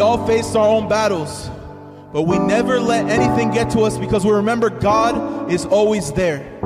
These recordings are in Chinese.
we all face our own battles, but we never let anything get to us because we remember God is always there.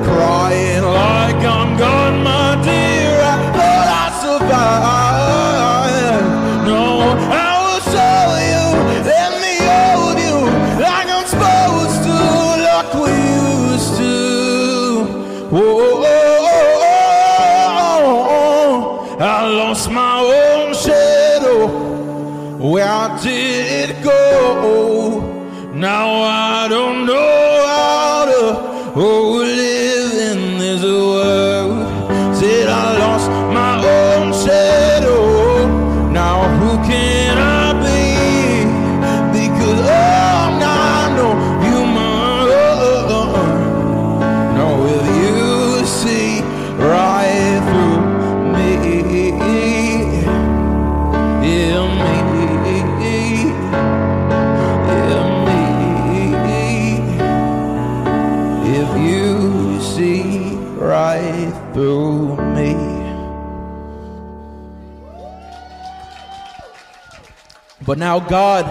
Crying like I'm gone. But now God,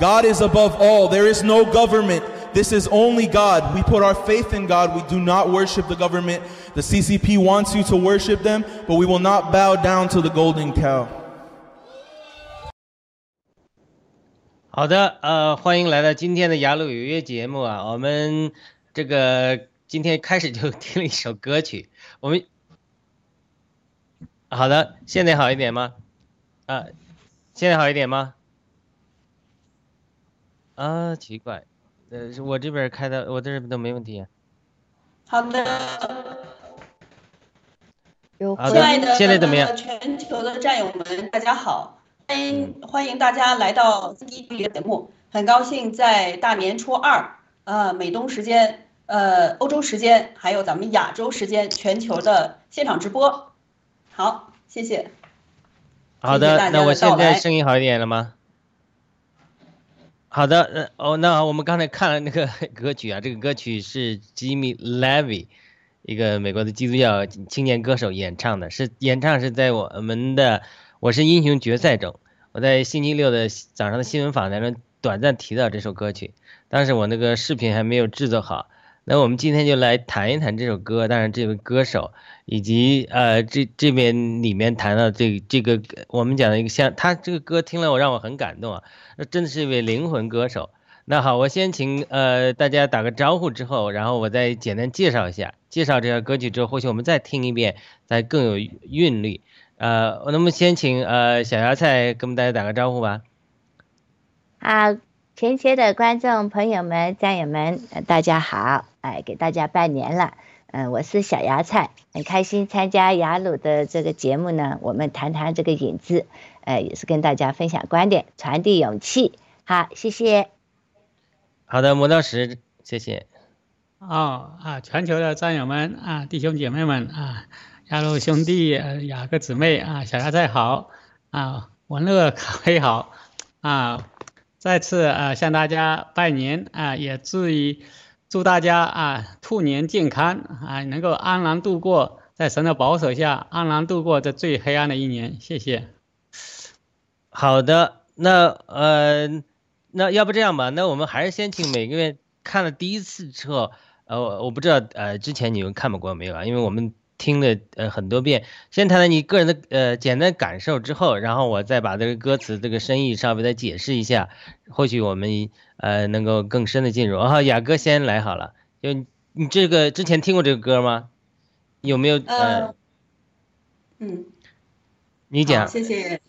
God is above all. There is no government. This is only God. We put our faith in God. We do not worship the government. The CCP wants you to worship them, but we will not bow down to the golden cow. 好的，呃，欢迎来到今天的雅鲁有约节目啊。我们这个今天开始就听了一首歌曲。我们好的，现在好一点吗？啊，现在好一点吗？啊，奇怪，呃，我这边开的，我这边都没问题。好的，有好的亲爱的现在怎么样全球的战友们，大家好，欢迎欢迎大家来到自己的节目，很高兴在大年初二，呃，美东时间，呃，欧洲时间，还有咱们亚洲时间，全球的现场直播。好，谢谢。好的，那我现在声音好一点了吗？好的，呃，哦，那我们刚才看了那个 歌曲啊，这个歌曲是 Jimmy Levy，一个美国的基督教青年歌手演唱的，是演唱是在我们的《我是英雄》决赛中，我在星期六的早上的新闻访谈中短暂提到这首歌曲，当时我那个视频还没有制作好，那我们今天就来谈一谈这首歌，当然这位歌手。以及呃，这这边里面谈到这这个我们讲的一个像他这个歌听了我让我很感动啊，那真的是一位灵魂歌手。那好，我先请呃大家打个招呼之后，然后我再简单介绍一下，介绍这首歌曲之后，或许我们再听一遍，再更有韵律。呃，我那么先请呃小芽菜跟我们大家打个招呼吧。啊，全球的观众朋友们、战友们，呃大家好！哎，给大家拜年了。嗯、我是小芽菜，很开心参加雅鲁的这个节目呢。我们谈谈这个影子，呃，也是跟大家分享观点，传递勇气。好，谢谢。好的，磨刀石，谢谢。哦啊，全球的战友们啊，弟兄姐妹们啊，雅鲁兄弟、呃雅各姊妹啊，小芽菜好啊，文乐咖啡好啊，再次啊向大家拜年啊，也祝于祝大家啊兔年健康啊，能够安然度过，在神的保守下安然度过这最黑暗的一年，谢谢。好的，那呃，那要不这样吧，那我们还是先请每个月看了第一次之后，呃，我我不知道呃之前你们看过没有啊？因为我们听了呃很多遍，先谈谈你个人的呃简单感受之后，然后我再把这个歌词这个深意稍微再解释一下，或许我们呃能够更深的进入。啊，雅哥先来好了，就你这个之前听过这个歌吗？有没有呃呃，嗯。你讲？谢谢，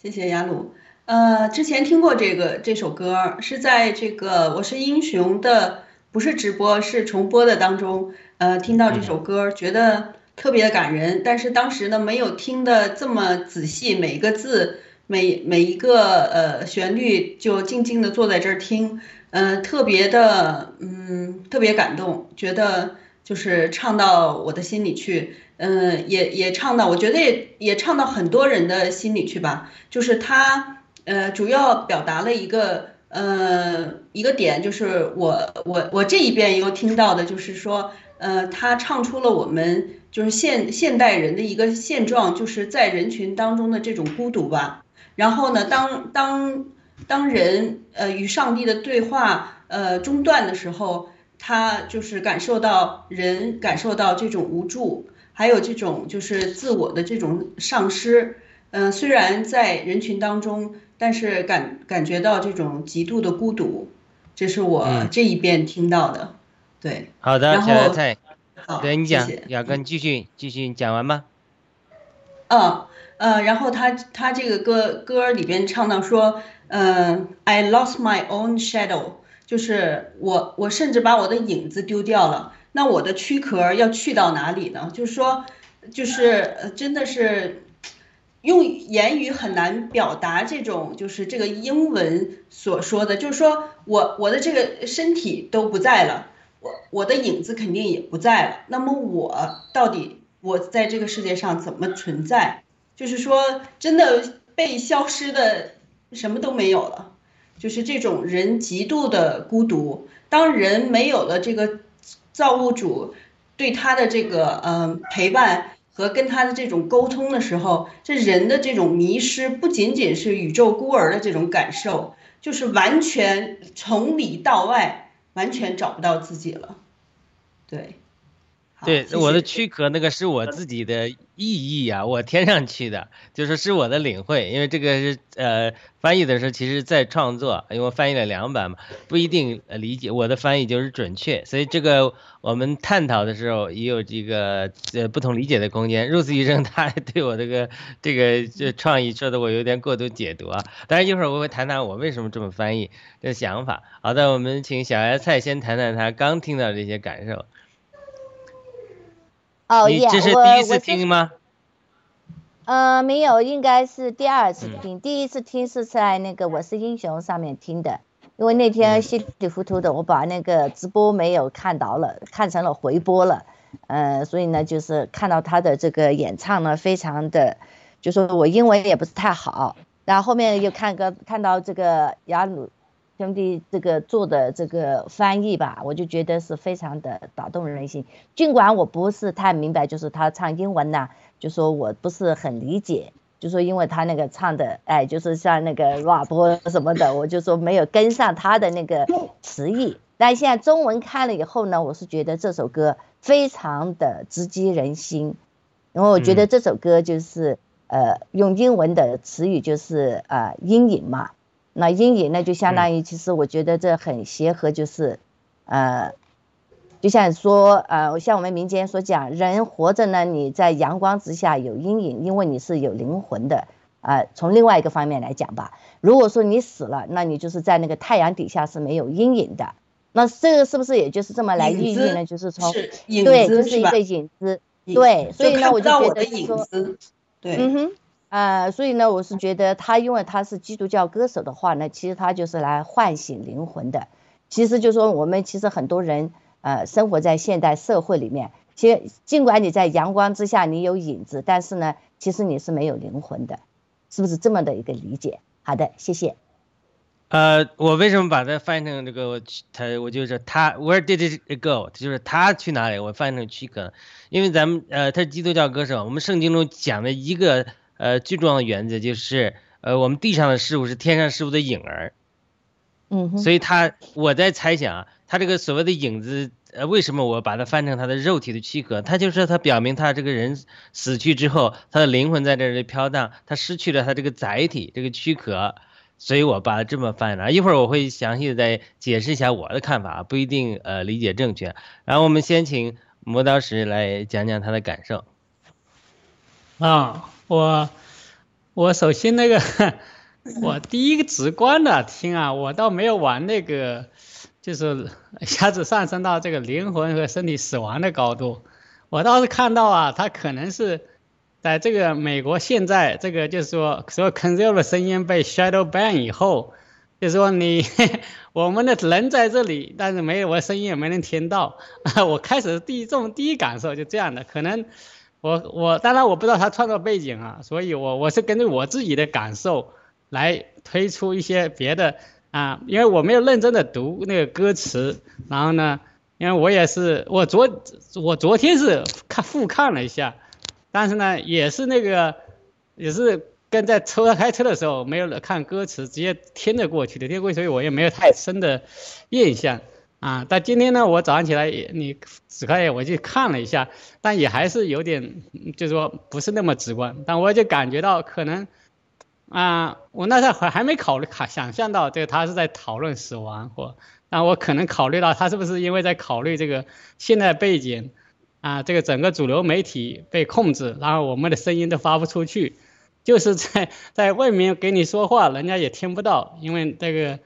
谢谢雅鲁。呃，之前听过这个这首歌，是在这个《我是英雄》的不是直播是重播的当中，呃，听到这首歌，觉得特别的感人。但是当时呢，没有听的这么仔细，每一个字，每每一个呃旋律，就静静的坐在这儿听，呃，特别的，嗯，特别感动，觉得就是唱到我的心里去。嗯，也也唱到，我觉得也也唱到很多人的心里去吧。就是他，呃，主要表达了一个，呃，一个点，就是我我我这一边又听到的，就是说，呃，他唱出了我们就是现现代人的一个现状，就是在人群当中的这种孤独吧。然后呢，当当当人呃与上帝的对话呃中断的时候，他就是感受到人感受到这种无助。还有这种就是自我的这种丧失，嗯、虽然在人群当中，但是感感觉到这种极度的孤独，这是我嗯这一遍听到的。对，好的，然后小菜，好，对你讲谢谢，雅哥，你继续继续讲完吗。嗯呃，然后他他这个歌歌里边唱到说，嗯、i lost my own shadow，就是我我甚至把我的影子丢掉了。那我的躯壳要去到哪里呢？就是说，就是呃，真的是用言语很难表达这种，就是这个英文所说的，就是说我我的这个身体都不在了，我我的影子肯定也不在了。那么我到底我在这个世界上怎么存在？就是说，真的被消失的什么都没有了，就是这种人极度的孤独。当人没有了这个造物主对他的这个嗯、陪伴和跟他的这种沟通的时候，这人的这种迷失不仅仅是宇宙孤儿的这种感受，就是完全从里到外完全找不到自己了。对，对谢，我的躯壳那个是我自己的意义啊，我添上去的，就是是我的领会，因为这个是呃翻译的时候，其实在创作，因为我翻译了两版嘛，不一定呃理解我的翻译就是准确，所以这个我们探讨的时候也有这个呃不同理解的空间。入 o 医生 他对我这个这个这创意说的我有点过度解读啊，当然一会儿我会谈谈我为什么这么翻译的想法。好的，我们请小芽菜先谈谈他刚听到这些感受。哦耶，这是我第一次听吗？呃，没有，应该是第二次嗯听。第一次听是在那个《我是英雄》上面听的，因为那嗯天稀里糊涂的，我把那个直播没有看到了，看成了回播了。呃，所以呢，就是看到他的这个演唱呢，非常的，就说我英文也不是太好，然后后面又看个看到这个雅鲁兄弟这个做的这个翻译吧，我就觉得是非常的打动人心。尽管我不是太明白，就是他唱英文呐、就说我不是很理解，就说因为他那个唱的，哎，就是像那个 rap 什么的，我就说没有跟上他的那个词义。但现在中文看了以后呢，我是觉得这首歌非常的直击人心，因为我觉得嗯这首歌就是、呃用英文的词语就是呃阴影嘛，那阴影呢就相当于其实我觉得这很协和，就是呃就像说，呃，像我们民间所讲，人活着呢，你在阳光之下有阴影，因为你是有灵魂的。啊、从另外一个方面来讲吧，如果说你死了，那你就是在那个太阳底下是没有阴影的。那这个是不是也就是这么来寓意呢？就是从是对，就是一个？影子。影对所以呢我就觉得说影子，对，嗯哼，呃，所以呢，我是觉得他因为他是基督教歌手的话呢，其实他就是来唤醒灵魂的。其实就说我们其实很多人呃生活在现代社会里面，其实尽管你在阳光之下你有影子，但是呢，其实你是没有灵魂的，是不是这么的一个理解？好的，谢谢。呃，我为什么把它翻译成这个他我就是他 Where did it go？就是他去哪里？我翻译成躯壳，因为咱们呃他是基督教歌手，我们圣经中讲的一个呃最重要的原则就是呃我们地上的事物是天上事物的影儿，嗯，所以他我在猜想啊，他这个所谓的影子，呃，为什么我把它翻成他的肉体的躯壳？他就是他表明他这个人死去之后，他的灵魂在这里飘荡，他失去了他这个载体这个躯壳，所以我把它这么翻了。一会儿我会详细的再解释一下我的看法，不一定呃理解正确。然后我们先请磨刀石来讲讲他的感受。啊，我我首先那个，我第一个直观的听啊，我倒没有往那个，就是一下子上升到这个灵魂和身体死亡的高度。我倒是看到啊，他可能是在这个美国现在这个就是说，所有 conceal 的声音被 shadow ban 以后，就是说你 我们的人在这里，但是没有我的声音也没人听到。我开始第一种第一感受就这样的，可能。我我当然我不知道他创作背景啊，所以我我是根据我自己的感受来推出一些别的啊，因为我没有认真的读那个歌词，然后呢，因为我也是我昨我昨天是看复看了一下，但是呢也是那个也是跟在车开车的时候没有看歌词，直接听着过去的，听着过去，所以我也没有太深的印象。啊，但今天呢，我早上起来也你只看我去看了一下，但也还是有点，就是说不是那么直观。但我就感觉到可能，啊，我那时候还还没考虑考想象到这个他是在讨论死亡或，但我可能考虑到他是不是因为在考虑这个现在背景，啊，这个整个主流媒体被控制，然后我们的声音都发不出去，就是在在外面给你说话，人家也听不到，因为这个。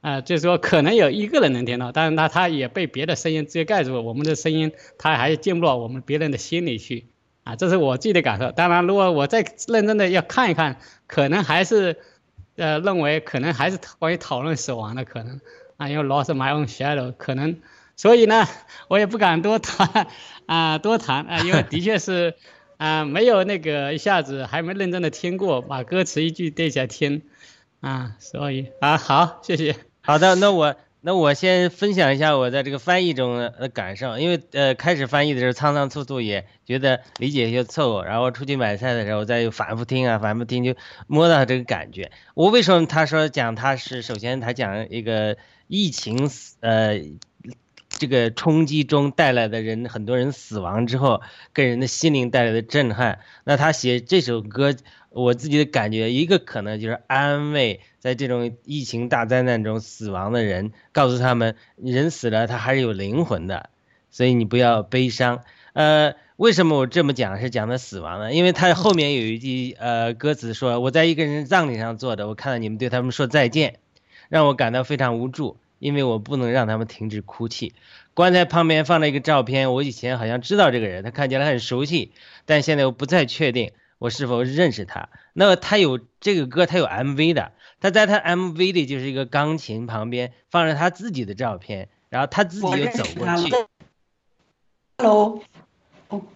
啊、就是说可能有一个人能听到，但是他他也被别的声音直接盖住了，我们的声音他还进不到我们别人的心里去，啊，这是我自己的感受。当然，如果我再认真的要看一看，可能还是，呃，认为可能还是关于讨论死亡的可能，啊，因为 lost my own shadow 可能，所以呢，我也不敢多谈，啊，多谈啊，因为的确是，啊，没有那个一下子还没认真的听过，把歌词一句对起来听，啊，所以啊，好，谢谢。好的，那我那我先分享一下我在这个翻译中的感受，因为呃开始翻译的时候仓仓促促，也觉得理解有些错误，然后出去买菜的时候再反复听啊，反复听就摸到这个感觉。我为什么他说讲他是首先他讲一个疫情呃这个冲击中带来的人很多人死亡之后给人的心灵带来的震撼。那他写这首歌，我自己的感觉一个可能就是安慰在这种疫情大灾难中死亡的人，告诉他们人死了他还是有灵魂的，所以你不要悲伤。呃，为什么我这么讲是讲的死亡呢？因为他后面有一句呃歌词说：“我在一个人葬礼上坐着，我看到你们对他们说再见，让我感到非常无助，因为我不能让他们停止哭泣。棺材旁边放了一个照片，我以前好像知道这个人，他看起来很熟悉，但现在我不再确定我是否认识他。那么他有这个歌，他有 MV 的，他在他 MV 里就是一个钢琴旁边放着他自己的照片，然后他自己又走过去。” Hello。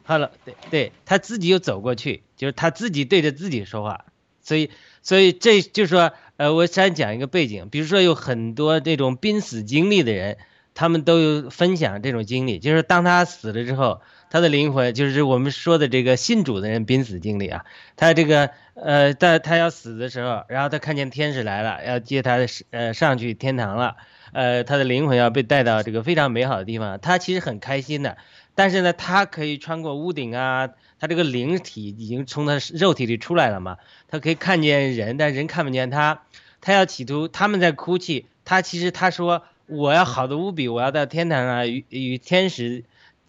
Hello，对对，他自己又走过去，就是他自己对着自己说话，所以所以这就说，呃，我先讲一个背景，比如说有很多这种濒死经历的人，他们都有分享这种经历，就是当他死了之后，他的灵魂就是我们说的这个信主的人濒死经历啊，他这个呃，在他要死的时候，然后他看见天使来了，要接他的呃上去天堂了，呃，他的灵魂要被带到这个非常美好的地方，他其实很开心的。但是呢，他可以穿过屋顶啊，他这个灵体已经从他肉体里出来了嘛，他可以看见人，但人看不见他。他要企图他们在哭泣，他其实他说我要好的无比，我要到天堂啊，与与天使，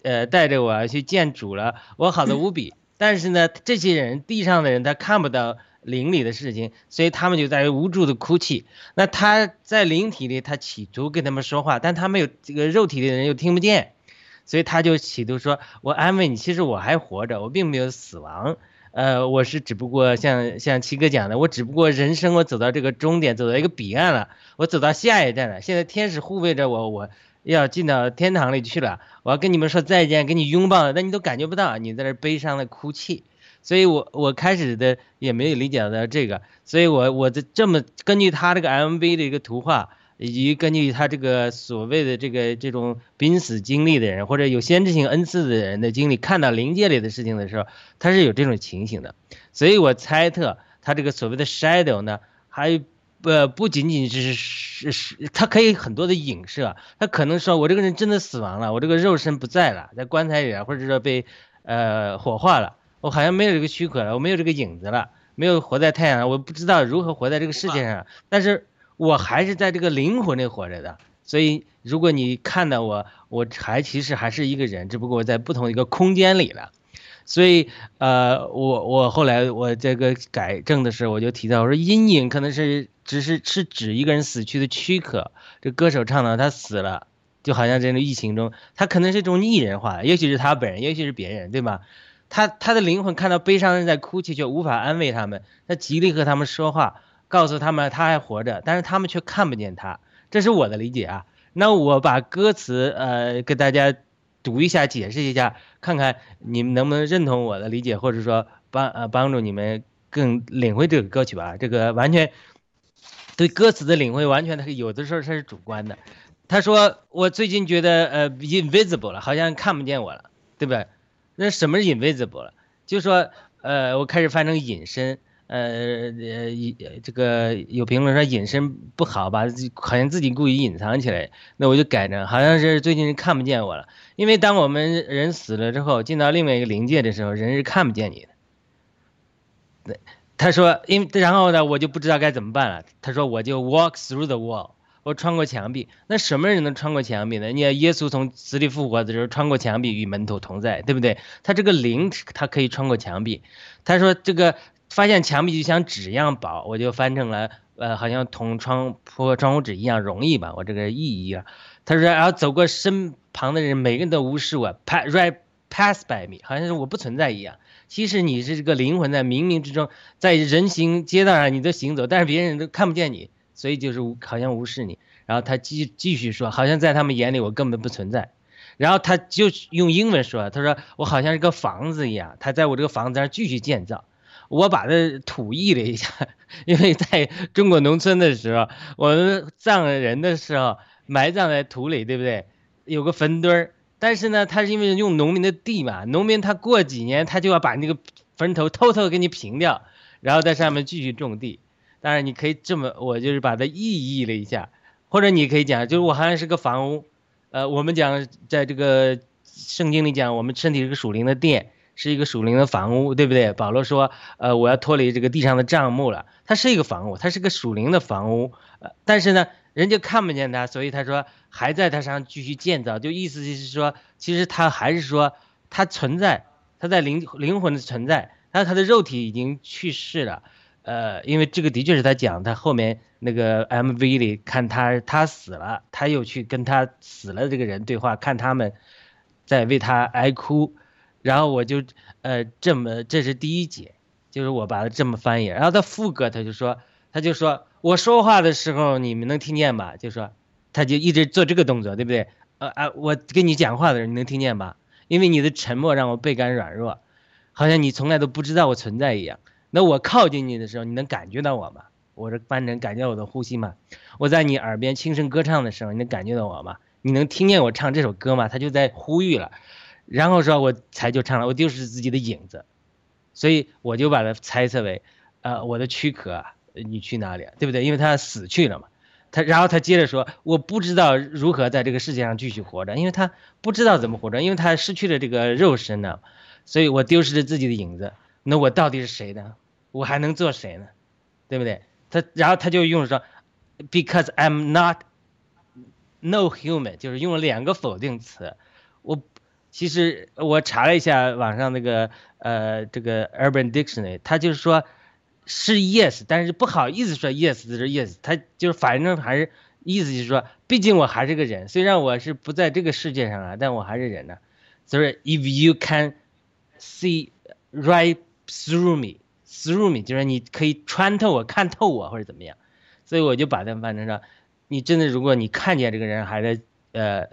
呃，带着我要去见主了，我好的无比。但是呢，这些人地上的人他看不到灵里的事情，所以他们就在无助的哭泣。那他在灵体里，他企图跟他们说话，但他们有这个肉体里的人又听不见。所以他就企图说：“我安慰你，其实我还活着，我并没有死亡。呃，我是只不过像像七哥讲的，我只不过人生我走到这个终点，走到一个彼岸了，我走到下一站了。现在天使护卫着我，我要进到天堂里去了。我要跟你们说再见，跟你拥抱，但你都感觉不到，你在那悲伤的哭泣。所以我我开始的也没有理解到这个，所以我我的这么根据他这个 MV 的一个图画。”以及根据他这个所谓的这个这种濒死经历的人，或者有先知性恩赐的人的经历，看到灵界里的事情的时候，他是有这种情形的。所以我猜测他这个所谓的 shadow 呢，还不不仅仅是是是，他可以很多的影射。他可能说我这个人真的死亡了，我这个肉身不在了，在棺材里啊，或者说被呃火化了，我好像没有这个躯壳了，我没有这个影子了，没有活在太阳上，我不知道如何活在这个世界上，但是。我还是在这个灵魂里活着的，所以如果你看到我，我还其实还是一个人，只不过我在不同一个空间里了。所以，呃，我我后来我这个改正的时候，我就提到我说阴影可能是只是是指一个人死去的躯壳。这歌手唱的他死了，就好像这种疫情中，他可能是一种拟人化，也许是他本人，也许是别人，对吧？他他的灵魂看到悲伤人在哭泣，却无法安慰他们，他极力和他们说话。告诉他们他还活着，但是他们却看不见他，这是我的理解啊。那我把歌词呃给大家读一下，解释一下，看看你们能不能认同我的理解，或者说帮呃帮助你们更领会这个歌曲吧。这个完全对歌词的领会，完全他有的时候他是主观的。他说我最近觉得呃 invisible 了，好像看不见我了，对不对？那什么是 invisible 了？就说呃我开始翻成隐身。呃呃，这个有评论说隐身不好吧，好像自己故意隐藏起来，那我就改成好像是最近看不见我了。因为当我们人死了之后，进到另外一个灵界的时候，人是看不见你的。对，他说，因然后呢，我就不知道该怎么办了。他说，我就 walk through the wall，我穿过墙壁。那什么人能穿过墙壁呢？你看耶稣从死里复活的时候，穿过墙壁与门徒同在，对不对？他这个灵，他可以穿过墙壁。他说这个。发现墙壁就像纸一样薄，我就翻成了，呃，好像同窗铺窗户纸一样容易吧？我这个意义啊。他说，然后走过身旁的人，每个人都无视我，pass right pass by me，好像是我不存在一样。其实你是这个灵魂在冥冥之中，在人行街道上你都行走，但是别人都看不见你，所以就是好像无视你。然后他继继续说，好像在他们眼里我根本不存在。然后他就用英文说，他说我好像是个房子一样，他在我这个房子上继续建造。我把它土译了一下，因为在中国农村的时候，我们葬人的时候埋葬在土里，对不对？有个坟堆儿，但是呢，他是因为用农民的地嘛，农民他过几年他就要把那个坟头偷偷给你平掉，然后在上面继续种地。当然，你可以这么，我就是把它意译了一下，或者你可以讲，就是我好像是个房屋，呃，我们讲在这个圣经里讲，我们身体是个属灵的殿，是一个属灵的房屋，对不对？保罗说，呃，我要脱离这个地上的帐幕了，它是一个房屋，它是个属灵的房屋，呃，但是呢，人家看不见它，所以他说还在它上继续建造，就意思就是说，其实它还是说它存在，它在灵灵魂的存在，但是它的肉体已经去世了。呃，因为这个的确是他讲，他后面那个 MV 里看他他死了，他又去跟他死了这个人对话，看他们在为他哀哭，然后我就呃这么这是第一节，就是我把它这么翻译，然后他副歌他就说他就说我说话的时候你们能听见吧？就说他就一直做这个动作，对不对？呃啊，我跟你讲话的时候你能听见吧？因为你的沉默让我倍感软弱，好像你从来都不知道我存在一样。那我靠近你的时候，你能感觉到我吗？我这翻成感觉到我的呼吸吗？我在你耳边轻声歌唱的时候，你能感觉到我吗？你能听见我唱这首歌吗？他就在呼吁了，然后说我才就唱了，我就是自己的影子，所以我就把它猜测为，呃，我的躯壳，你去哪里？对不对？因为他死去了嘛。他然后他接着说，我不知道如何在这个世界上继续活着，因为他不知道怎么活着，因为他失去了这个肉身呢，所以我丢失了自己的影子。那我到底是谁呢？我还能做谁呢？对不对？他然后他就用说，because I'm not no human，就是用了两个否定词。其实我查了一下网上那个呃这个 Urban Dictionary，他就是说是 yes，但是不好意思说 yes 就是 yes，他就是反正还是意思就是说，毕竟我还是个人，虽然我是不在这个世界上了，但我还是人呢。所以 if you can see right through me。through me 就是你可以穿透我，看透我或者怎么样，所以我就把它翻成说，你真的如果你看见这个人还在呃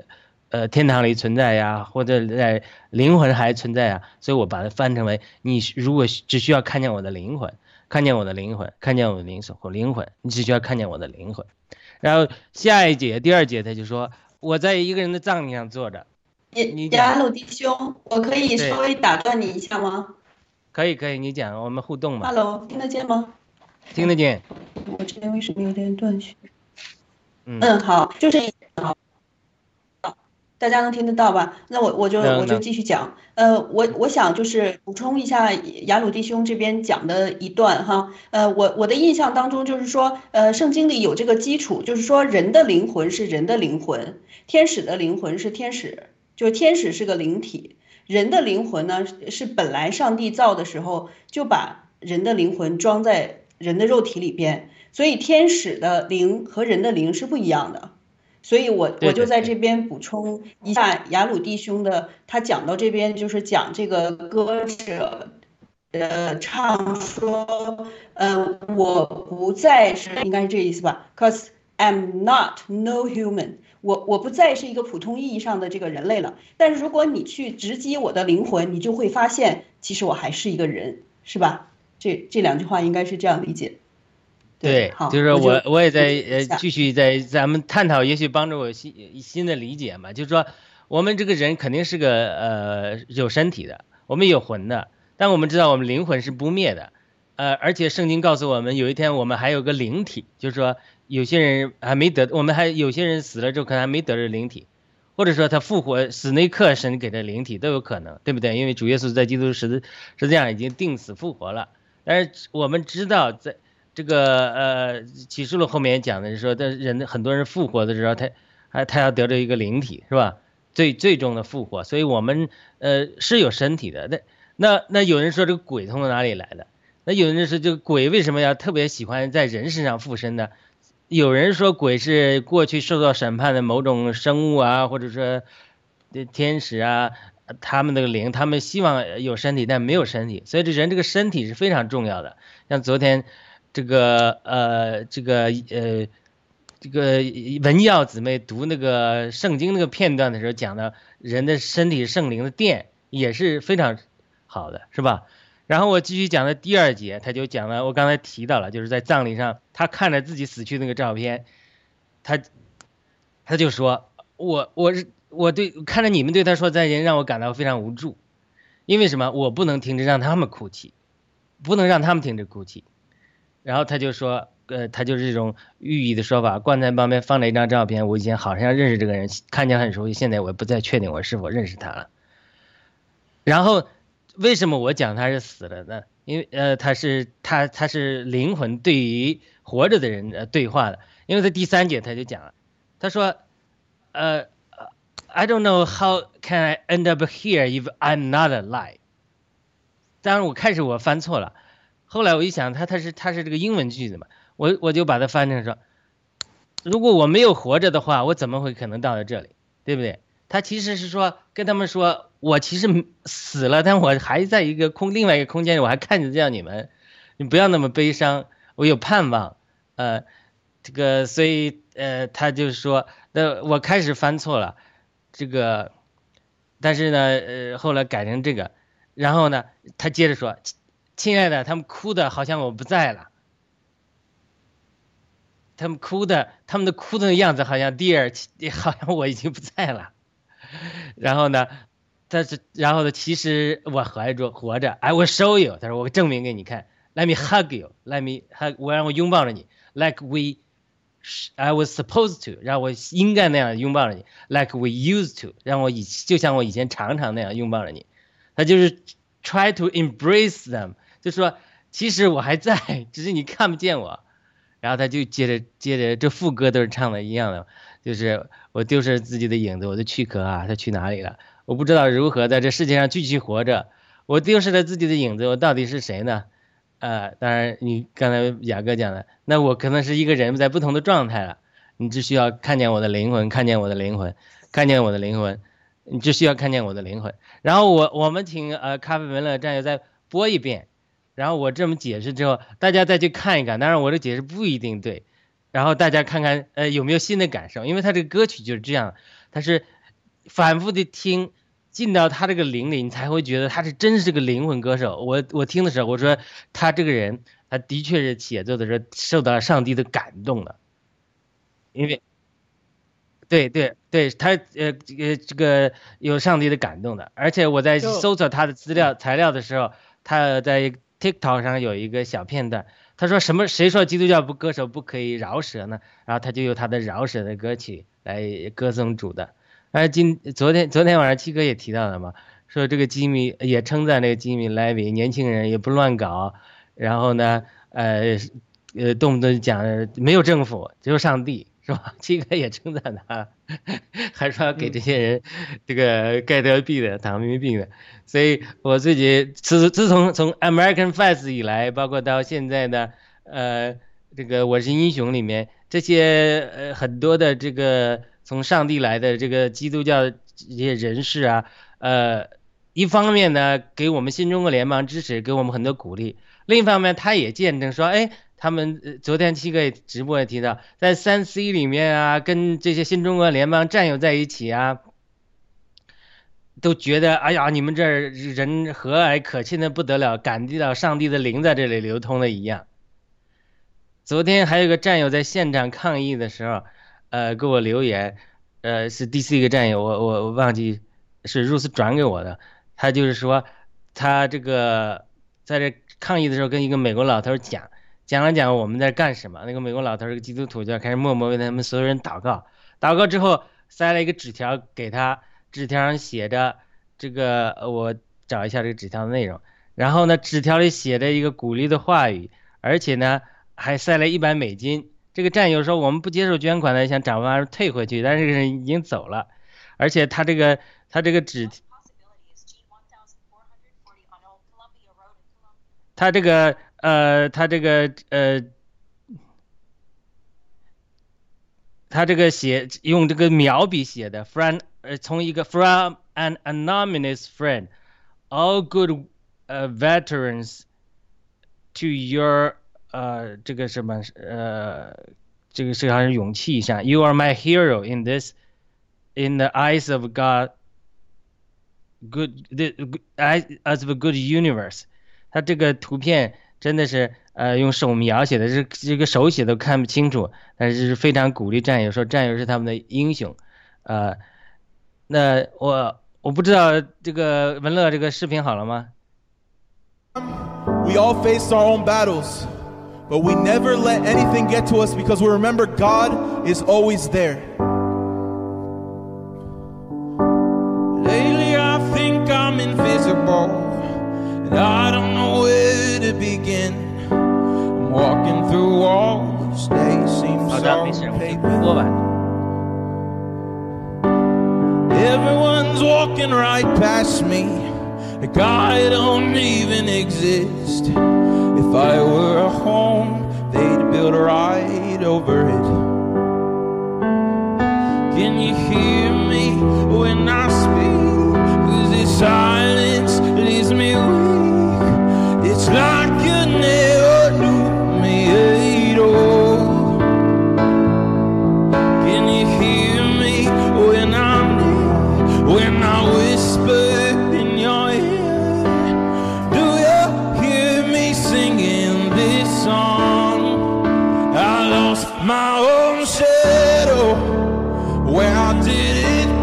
呃天堂里存在呀，或者在灵魂还存在啊，所以我把它翻成为你如果只需要看见我的灵魂，看见我的灵魂，看见我的灵魂或灵魂，你只需要看见我的灵魂。然后下一节第二节他就说我在一个人的葬礼上坐着，你亚鲁弟兄，我可以稍微打断你一下吗？可以可以，你讲，我们互动嘛。Hello，听得见吗？听得见。我这边为什么有点断续？嗯嗯，好，就是好，大家能听得到吧？那我我就我就继续讲。呃，我我想就是补充一下雅鲁弟兄这边讲的一段哈。呃，我我的印象当中就是说，呃，圣经里有这个基础，就是说人的灵魂是人的灵魂，天使的灵魂是天使，就是天使是个灵体。人的灵魂呢，是本来上帝造的时候就把人的灵魂装在人的肉体里边，所以天使的灵和人的灵是不一样的。所以我我就在这边补充一下雅鲁弟兄的，他讲到这边就是讲这个歌者，呃，唱说，呃，我不再是，应该是这意思吧？Cause I'm not no human。我我不再是一个普通意义上的这个人类了，但是如果你去直击我的灵魂，你就会发现，其实我还是一个人，是吧？这这两句话应该是这样理解。对，就是我我也在呃继续在咱们探讨，也许帮助我新新的理解嘛。就是说，我们这个人肯定是个呃有身体的，我们有魂的，但我们知道我们灵魂是不灭的，呃，而且圣经告诉我们，有一天我们还有个灵体，就是说。有些人还没得，我们还有些人死了之后可能还没得着灵体，或者说他复活死那刻神给的灵体都有可能，对不对？因为主耶稣在基督十字实际上已经定死复活了。但是我们知道，在这个呃启示录后面也讲的是说，但人很多人复活的时候，他还他要得着一个灵体，是吧？最最终的复活，所以我们呃是有身体的。那那那有人说这个鬼从哪里来的？那有人说这个鬼为什么要特别喜欢在人身上附身呢？有人说鬼是过去受到审判的某种生物啊，或者说天使啊，他们那个灵，他们希望有身体，但没有身体，所以这人这个身体是非常重要的。像昨天这个呃这个呃这个文耀姊妹读那个圣经那个片段的时候，讲的人的身体圣灵的殿也是非常好的，是吧？然后我继续讲的第二节，他就讲了，我刚才提到了，就是在葬礼上，他看着自己死去那个照片，他，他就说，我我是我对看着你们对他说再见，让我感到非常无助，因为什么？我不能停止让他们哭泣，不能让他们停止哭泣。然后他就说，呃，他就是这种寓意的说法。棺材旁边放了一张照片，我以前好像认识这个人，看起来很熟悉，现在我不再确定我是否认识他了。然后，为什么我讲他是死了呢？因为呃，他是他他是灵魂对于活着的人呃对话的。因为在第三节他就讲了，他说，呃，I don't know how can I end up here if I'm not alive。当然我开始我翻错了，后来我一想，他他是他是这个英文句子嘛，我我就把它翻成说，如果我没有活着的话，我怎么会可能到了这里，对不对？他其实是说跟他们说。我其实死了，但我还在一个空另外一个空间里，我还看着这样你们，你不要那么悲伤，我有盼望，呃，这个所以呃，他就是说，那我开始翻错了，这个，但是呢，呃，后来改成这个，然后呢，他接着说，亲爱的，他们哭的好像我不在了，他们哭的，他们的哭的样子好像 Dear，好像我已经不在了，然后呢。但是，然后呢？其实我怀着活着。I will show you。他说：“我证明给你看。Let me hug you. Let me hug。我让我拥抱着你。Like we, I was supposed to。让我应该那样拥抱着你。Like we used to。让我以就像我以前常常那样拥抱着你。他就是 try to embrace them。就说其实我还在，只是你看不见我。然后他就接着接着，这副歌都是唱的一样的，就是我丢失自己的影子，我的躯壳啊，它去哪里了？”我不知道如何在这世界上继续活着，我丢失了自己的影子，我到底是谁呢？呃，当然你刚才雅哥讲的，那我可能是一个人在不同的状态了。你只需要看见我的灵魂，看见我的灵魂，看见我的灵魂，你只需要看见我的灵魂。然后我我们请呃咖啡文乐战友再播一遍，然后我这么解释之后，大家再去看一看。当然我的解释不一定对，然后大家看看呃有没有新的感受，因为他这个歌曲就是这样，他是。反复的听，进到他这个灵里，你才会觉得他是真是个灵魂歌手。我我听的时候，我说他这个人，他的确是写作的时候受到上帝的感动了，因为，对对对，他呃呃这个有上帝的感动的。而且我在搜索他的资料材料的时候，他在 TikTok 上有一个小片段，他说什么？谁说基督教不歌手不可以饶舌呢？然后他就用他的饶舌的歌曲来歌颂主的。哎，今昨天昨天晚上七哥也提到了嘛，说这个吉米也称赞那个吉米莱维年轻人也不乱搞，然后呢，呃，呃，动不动讲没有政府，只有上帝，是吧？七哥也称赞他，还说要给这些人这个盖德币的、糖民币的。所以我自己自自从从 American Fast 以来，包括到现在的呃这个我是英雄里面，这些呃很多的这个。从上帝来的这个基督教这些人士啊，呃，一方面呢给我们新中国联邦支持，给我们很多鼓励；另一方面，他也见证说，哎，他们昨天七个直播也提到，在三 C 里面啊，跟这些新中国联邦战友在一起啊，都觉得，哎呀，你们这儿人和蔼可亲的不得了，感觉到上帝的灵在这里流通的一样。昨天还有个战友在现场抗议的时候。呃，给我留言，呃，是第四个战友，我我我忘记是如此转给我的，他就是说，他这个在这抗议的时候跟一个美国老头讲，讲了讲我们在干什么，那个美国老头是个基督徒，就开始默默为他们所有人祷告，祷告之后塞了一个纸条给他，纸条上写着这个，我找一下这个纸条的内容，然后呢，纸条里写着一个鼓励的话语，而且呢还塞了一百美金。这个战友说：“我们不接受捐款的，想找办法退回去，但是这个人已经走了，而且他这个他这个纸，他这个呃，他这个呃，他这个写用这个描笔写的，from 呃，从一个 from an anonymous friend，all good 呃 veterans to your。”呃，这个什么呃，这个是好像勇气一下。You are my hero in this, in the eyes of God, good the eyes of a good universe。他这个图片 真的是呃用手描写的，这这个手写都看不清楚，但是是非常鼓励战友，说战友是他们的英雄。呃，那我我不知道这个文乐这个视频好了吗？We all face our own battles. but we never let anything get to us because we remember God is always there. Lately I think I'm invisible And I begin. I'm walking through walls, they seem so paper. Everyone's walking right past me, like I don't even exist. If I were a home, they'd build right over it. Can you hear me when I speak? Cause this silence leaves me weak. It's like Where did it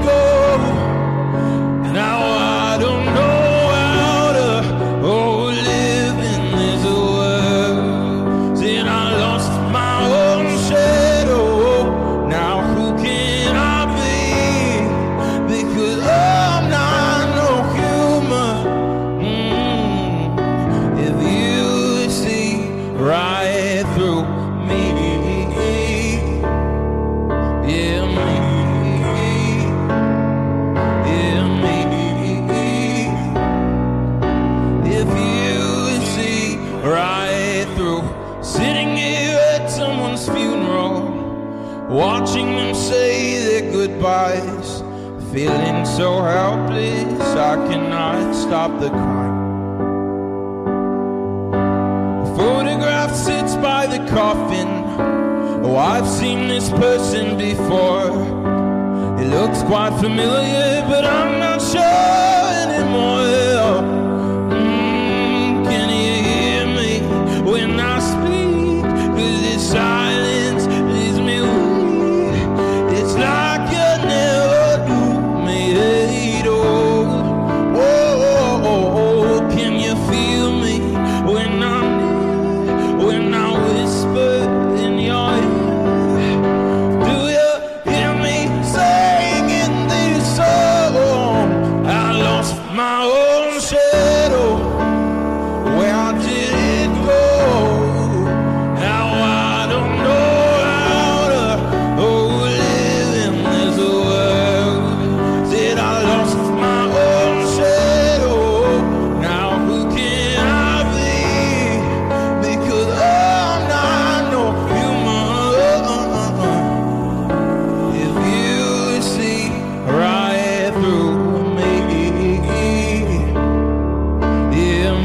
stop the crime. A photograph sits by the coffin. Oh, I've seen this person before. It looks quite familiar, but I'm not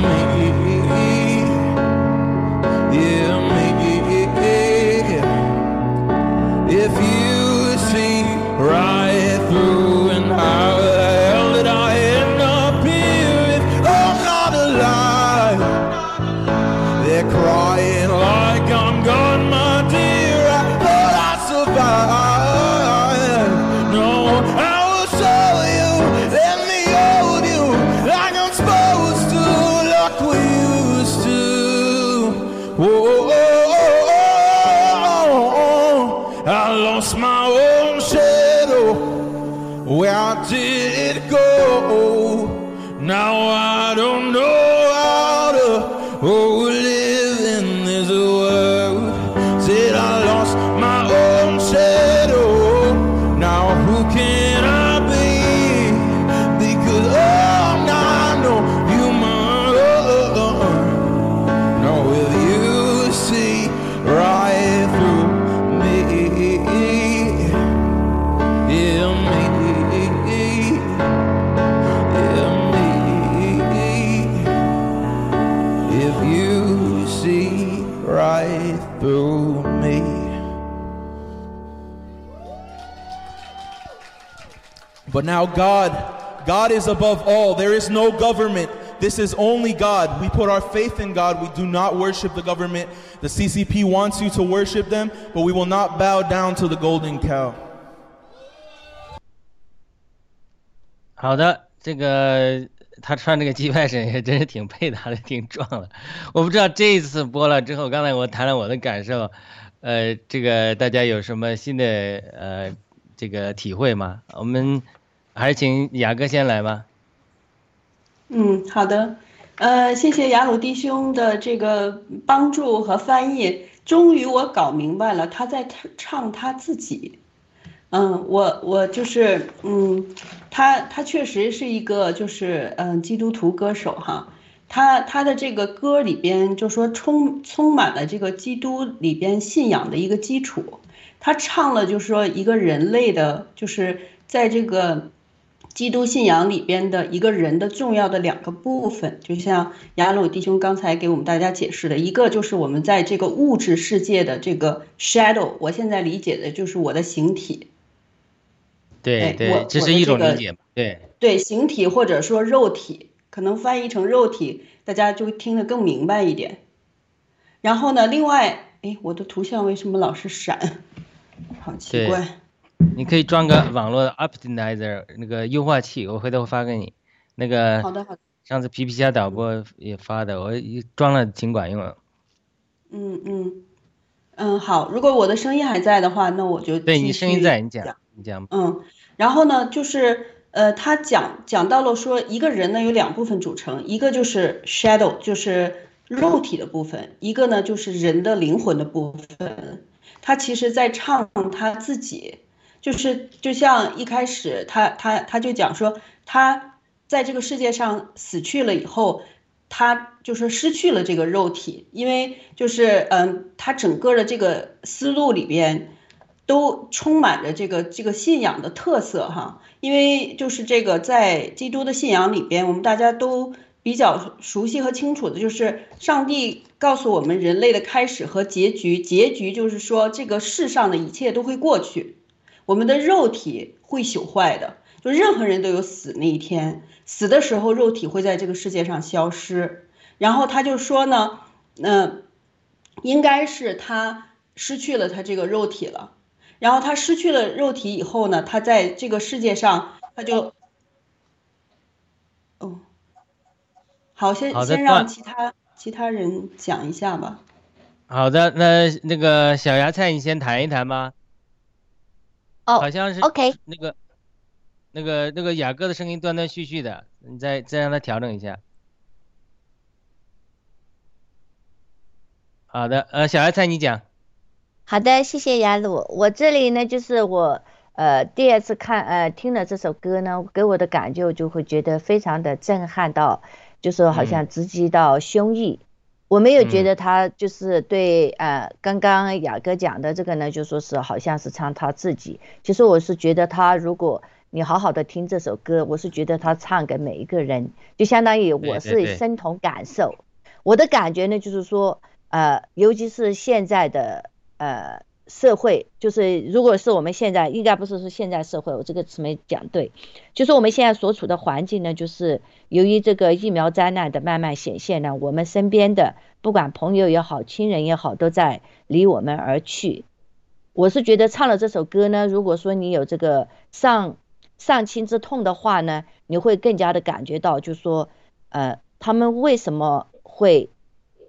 你。But now God, God is above all. There is no government. This is only God. We put our faith in God. We do not worship the government. The CCP wants you to worship them, but we will not bow down to the golden cow. 好的，这个 他穿这个鸡排衫也真是挺配搭的，挺壮的。我不知道这一次播了之后，刚才我谈了我的感受，呃，这个大家有什么新的呃这个体会吗？我们 还是请雅哥先来吧。嗯，好的，呃，谢谢雅鲁弟兄的这个帮助和翻译。终于我搞明白了，他在唱他自己。嗯，我我就是嗯，他他确实是一个就是嗯基督徒歌手哈。他他的这个歌里边就说充充满了这个基督里边信仰的一个基础。他唱了就是说一个人类的，就是在这个。基督信仰里边的一个人的重要的两个部分，就像雅鲁弟兄刚才给我们大家解释的，一个就是我们在这个物质世界的这个 shadow，我现在理解的就是我的形体。对对，这是一种理解。对对，形体或者说肉体，可能翻译成肉体，大家就听得更明白一点。然后呢，另外，哎，我的图像为什么老是闪？好奇怪。你可以装个网络 optimizer 那个优化器，我回头发给你。那个好的好的。上次皮皮虾导播也发的，我装了挺管用。嗯嗯嗯，好。如果我的声音还在的话，那我就对你声音在，你讲你讲。嗯，然后呢，就是呃，他讲讲到了说，一个人呢有两部分组成，一个就是 shadow，就是肉体的部分，一个呢就是人的灵魂的部分。他其实在唱他自己。就是就像一开始他他他就讲说他在这个世界上死去了以后，他就是失去了这个肉体，因为就是嗯，他整个的这个思路里边都充满着这个这个信仰的特色哈，因为就是这个在基督的信仰里边，我们大家都比较熟悉和清楚的就是上帝告诉我们人类的开始和结局，结局就是说这个世上的一切都会过去。我们的肉体会朽坏的，就任何人都有死那一天，死的时候肉体会在这个世界上消失。然后他就说呢，嗯，应该是他失去了他这个肉体了。然后他失去了肉体以后呢，他在这个世界上他就，哦，好，先先让其他其他人讲一下吧。好的，那那个小芽菜，你先谈一谈吧。哦，好像是 OK，那个，那个，那个雅哥的声音断断续续的，你再再让他调整一下。好的，呃，小芽菜你讲。好的，谢谢雅鲁。我这里呢，就是我呃第二次看呃听了这首歌呢，给我的感觉我就会觉得非常的震撼到，就是好像直击到胸臆。我没有觉得他就是对呃，刚刚雅哥讲的这个呢，就说是好像是唱他自己。其实我是觉得他，如果你好好的听这首歌，我是觉得他唱给每一个人，就相当于我是身同感受。我的感觉呢，就是说，呃，尤其是现在的呃。社会就是，如果是我们现在，应该不是说现在社会，我这个词没讲对，就是我们现在所处的环境呢，就是由于这个疫苗灾难的慢慢显现呢，我们身边的不管朋友也好，亲人也好，都在离我们而去。我是觉得唱了这首歌呢，如果说你有这个丧丧亲之痛的话呢，你会更加的感觉到，就说，呃，他们为什么会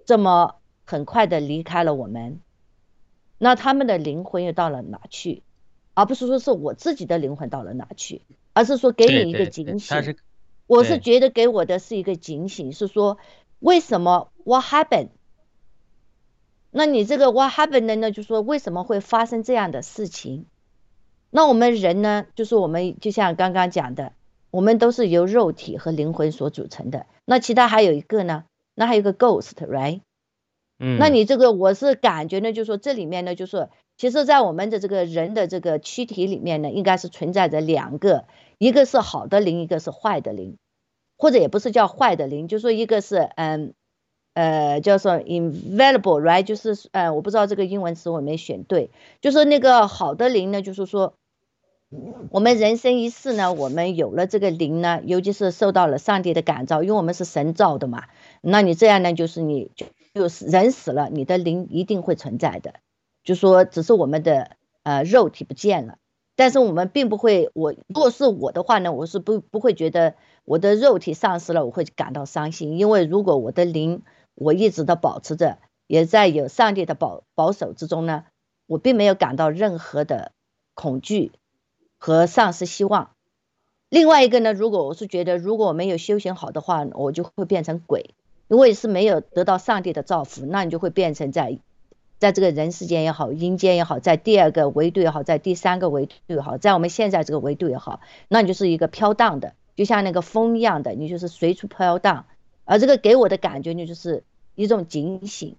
这么很快的离开了我们？那他们的灵魂又到了哪去？而不是说是我自己的灵魂到了哪去，而是说给你一个警醒。我是觉得给我的是一个警醒，是说为什么 What happened？那你这个 What happened 呢？就说为什么会发生这样的事情？那我们人呢？就是我们就像刚刚讲的，我们都是由肉体和灵魂所组成的。那其他还有一个呢？那还有个 ghost，right？嗯，那你这个我是感觉呢，就是说这里面呢，就说其实，在我们的这个人的这个躯体里面呢，应该是存在着两个，一个是好的灵，一个是坏的灵，或者也不是叫坏的灵，就说一个是嗯呃叫做 invaluable，right？就是呃我不知道这个英文词我没选对，就是那个好的灵呢，就是说我们人生一世呢，我们有了这个灵呢，尤其是受到了上帝的感召，因为我们是神造的嘛，那你这样呢，就是你就就。是人死了，你的灵一定会存在的，就说只是我们的呃肉体不见了，但是我们并不会，我如果是我的话呢，我是不不会觉得我的肉体丧失了，我会感到伤心，因为如果我的灵我一直的保持着，也在有上帝的保保守之中呢，我并没有感到任何的恐惧和丧失希望。另外一个呢，如果我是觉得如果我没有修行好的话，我就会变成鬼，因为是没有得到上帝的造福，那你就会变成在。在这个人世间也好，阴间也好，在第二个维度也好，在第三个维度也好，在我们现在这个维度也好，那你就是一个飘荡的，就像那个风一样的，你就是随处飘荡。而这个给我的感觉呢，就是一种警醒。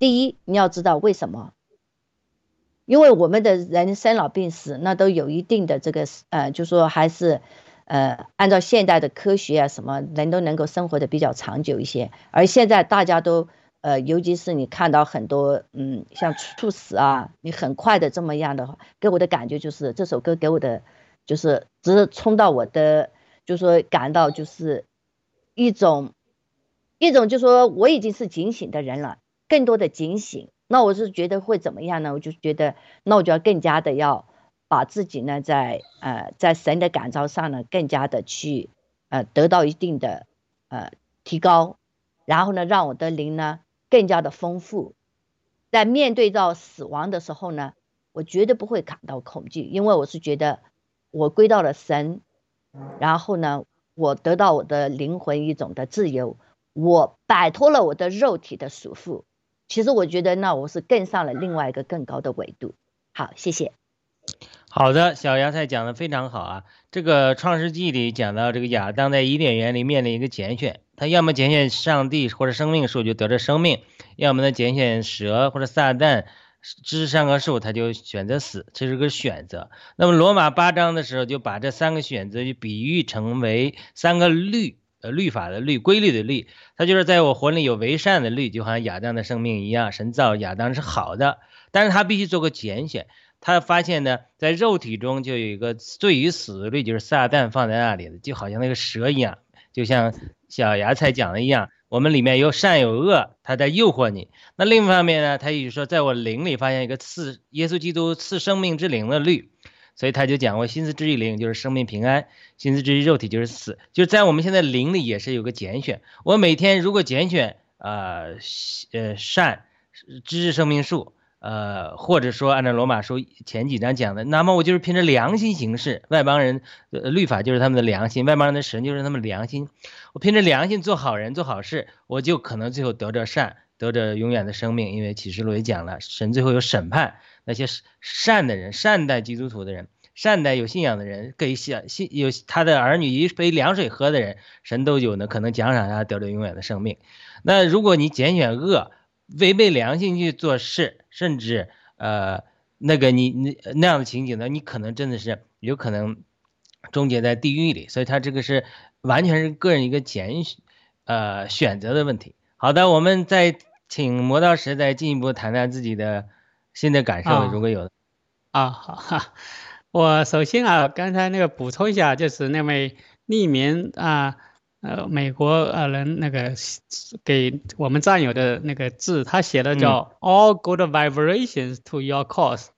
第一，你要知道为什么？因为我们的人生老病死，那都有一定的这个呃，就说还是呃，按照现代的科学啊，什么人都能够生活的比较长久一些。而现在大家都。呃，尤其是你看到很多，嗯，像猝死啊，你很快的这么样的话，给我的感觉就是这首歌给我的，就是只是冲到我的，就说感到就是一种一种，就说我已经是警醒的人了，更多的警醒。那我是觉得会怎么样呢？我就觉得，那我就要更加的要把自己呢，在呃在神的感召上呢，更加的去呃得到一定的呃提高，然后呢，让我的灵呢。更加的丰富，在面对到死亡的时候呢，我绝对不会感到恐惧，因为我是觉得我归到了神，然后呢，我得到我的灵魂一种的自由，我摆脱了我的肉体的束缚。其实我觉得那我是更上了另外一个更高的维度。好，谢谢。好的，小芽菜讲的非常好啊。这个创世纪里讲到，这个亚当在伊甸园里面临一个拣选。他要么拣选上帝或者生命树就得着生命，要么呢拣选蛇或者撒旦知识善恶树他就选择死，这是个选择。那么罗马八章的时候就把这三个选择就比喻成为三个律，呃律法的律，规律的律。他就是在我魂里有为善的律，就好像亚当的生命一样，神造亚当是好的，但是他必须做个拣选。他发现呢，在肉体中就有一个罪与死的律，就是撒旦放在那里的，就好像那个蛇一样，就像。小芽菜讲的一样，我们里面有善有恶，他在诱惑你。那另一方面呢，他也就说，在我灵里发现一个赐耶稣基督赐生命之灵的律，所以他就讲过，心思之于灵就是生命平安，心思之于肉体就是死。就在我们现在灵里也是有个拣选，我每天如果拣选呃呃善，知识生命树。呃，或者说按照罗马书前几章讲的，那么我就是凭着良心行事。外邦人呃律法就是他们的良心，外邦人的神就是他们良心。我凭着良心做好人做好事，我就可能最后得着善，得着永远的生命。因为启示录也讲了，神最后有审判那些善的人，善待基督徒的人，善待有信仰的人，给信信有他的儿女一杯凉水喝的人，神都有呢可能奖赏他得着永远的生命。那如果你拣选恶，违背良心去做事。甚至呃，那个你你那样的情景呢，你可能真的是有可能终结在地狱里，所以他这个是完全是个人一个拣呃选择的问题。好的，我们再请磨刀石再进一步谈谈自己的新的感受，如果有啊，好哈，我首先啊，刚才那个补充一下，就是那位匿名啊。呃，美国呃人那个给我们战友的那个字，他写的叫 “All good vibrations to your cause”，